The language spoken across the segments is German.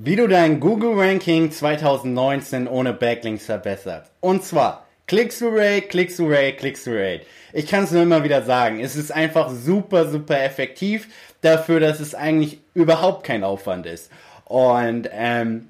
Wie du dein Google Ranking 2019 ohne Backlinks verbesserst. Und zwar Click-through-Rate, Click-through-Rate, Click-through-Rate. Ich kann es nur immer wieder sagen. Es ist einfach super, super effektiv dafür, dass es eigentlich überhaupt kein Aufwand ist. Und ähm,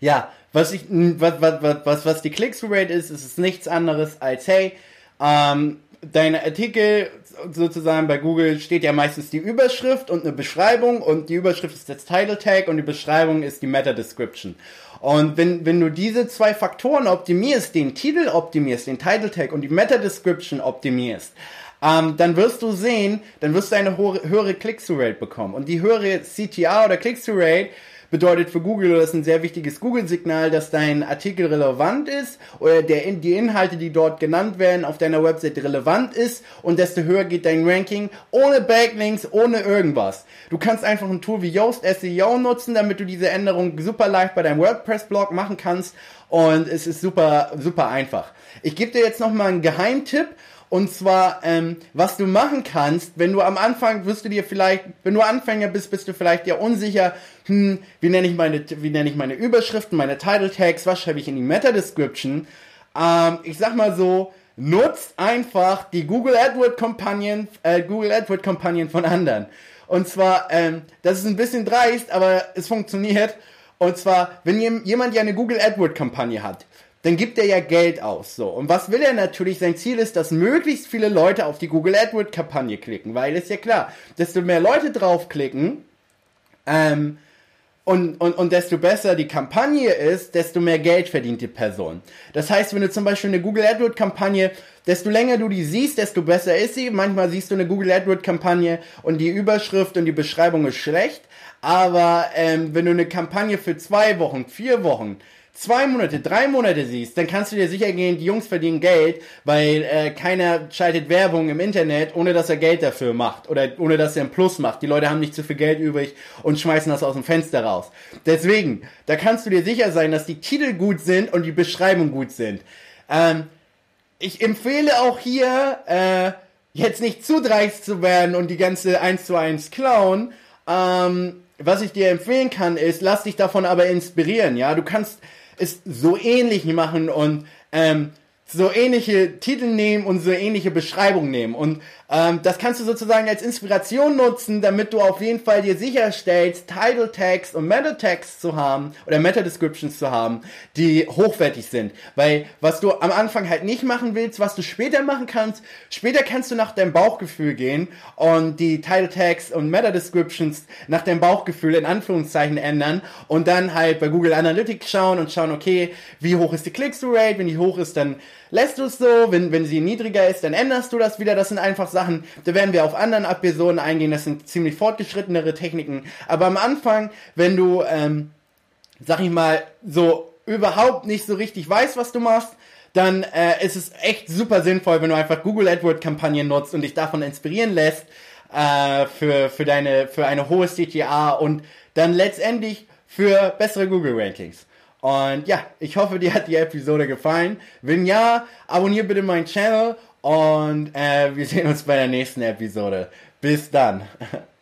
ja, was ich, was, was, was, was die Click-through-Rate ist, ist es nichts anderes als, hey, ähm, deine Artikel sozusagen bei Google steht ja meistens die Überschrift und eine Beschreibung und die Überschrift ist das Title Tag und die Beschreibung ist die Meta Description. Und wenn, wenn du diese zwei Faktoren optimierst, den Titel optimierst, den Title Tag und die Meta Description optimierst, ähm, dann wirst du sehen, dann wirst du eine höhere Click-through-Rate bekommen. Und die höhere CTA oder Click-through-Rate bedeutet für Google, das ist ein sehr wichtiges Google-Signal, dass dein Artikel relevant ist oder der, die Inhalte, die dort genannt werden, auf deiner Website relevant ist und desto höher geht dein Ranking ohne Backlinks, ohne irgendwas. Du kannst einfach ein Tool wie Yoast SEO nutzen, damit du diese Änderung super leicht bei deinem WordPress-Blog machen kannst und es ist super, super einfach. Ich gebe dir jetzt nochmal einen Geheimtipp und zwar, ähm, was du machen kannst, wenn du am Anfang wirst du dir vielleicht, wenn du Anfänger bist, bist du vielleicht ja unsicher, hm, wie nenne ich meine, wie nenne ich meine Überschriften, meine Title Tags, was schreibe ich in die Meta Description? Ähm, ich sag mal so, nutzt einfach die Google AdWords Kampagnen, äh, Google AdWords Kampagnen von anderen. Und zwar, ähm, das ist ein bisschen dreist, aber es funktioniert. Und zwar, wenn jemand ja eine Google AdWords Kampagne hat, dann gibt er ja Geld aus. So. Und was will er natürlich? Sein Ziel ist, dass möglichst viele Leute auf die Google AdWords Kampagne klicken, weil ist ja klar, desto mehr Leute draufklicken, ähm, und, und, und desto besser die Kampagne ist, desto mehr Geld verdient die Person. Das heißt, wenn du zum Beispiel eine Google AdWords Kampagne, desto länger du die siehst, desto besser ist sie. Manchmal siehst du eine Google AdWords Kampagne und die Überschrift und die Beschreibung ist schlecht. Aber ähm, wenn du eine Kampagne für zwei Wochen, vier Wochen, zwei Monate, drei Monate siehst, dann kannst du dir sicher gehen, die Jungs verdienen Geld, weil äh, keiner schaltet Werbung im Internet, ohne dass er Geld dafür macht oder ohne dass er einen Plus macht. Die Leute haben nicht zu viel Geld übrig und schmeißen das aus dem Fenster raus. Deswegen, da kannst du dir sicher sein, dass die Titel gut sind und die Beschreibung gut sind. Ähm, ich empfehle auch hier, äh, jetzt nicht zu dreist zu werden und die ganze 1 zu 1 klauen. Ähm, was ich dir empfehlen kann, ist, lass dich davon aber inspirieren, ja. Du kannst, es so ähnlich machen und ähm, so ähnliche Titel nehmen und so ähnliche Beschreibungen nehmen. Und ähm, das kannst du sozusagen als Inspiration nutzen, damit du auf jeden Fall dir sicherstellst, Title Tags und Meta Tags zu haben oder Meta Descriptions zu haben, die hochwertig sind. Weil was du am Anfang halt nicht machen willst, was du später machen kannst, später kannst du nach deinem Bauchgefühl gehen und die Title Tags und Meta Descriptions nach deinem Bauchgefühl in Anführungszeichen ändern und dann halt bei Google Analytics schauen und schauen, okay, wie hoch ist die Click-through-Rate? Wenn die hoch ist, dann lässt du es so. Wenn, wenn sie niedriger ist, dann änderst du das wieder. Das sind einfach Sachen, da werden wir auf anderen Episoden eingehen, das sind ziemlich fortgeschrittenere Techniken. Aber am Anfang, wenn du, ähm, sag ich mal, so überhaupt nicht so richtig weißt, was du machst, dann äh, ist es echt super sinnvoll, wenn du einfach Google AdWords Kampagnen nutzt und dich davon inspirieren lässt äh, für, für deine für eine hohe CTA und dann letztendlich für bessere Google Rankings. Und ja, ich hoffe, dir hat die Episode gefallen. Wenn ja, abonniere bitte meinen Channel und äh, wir sehen uns bei der nächsten Episode. Bis dann.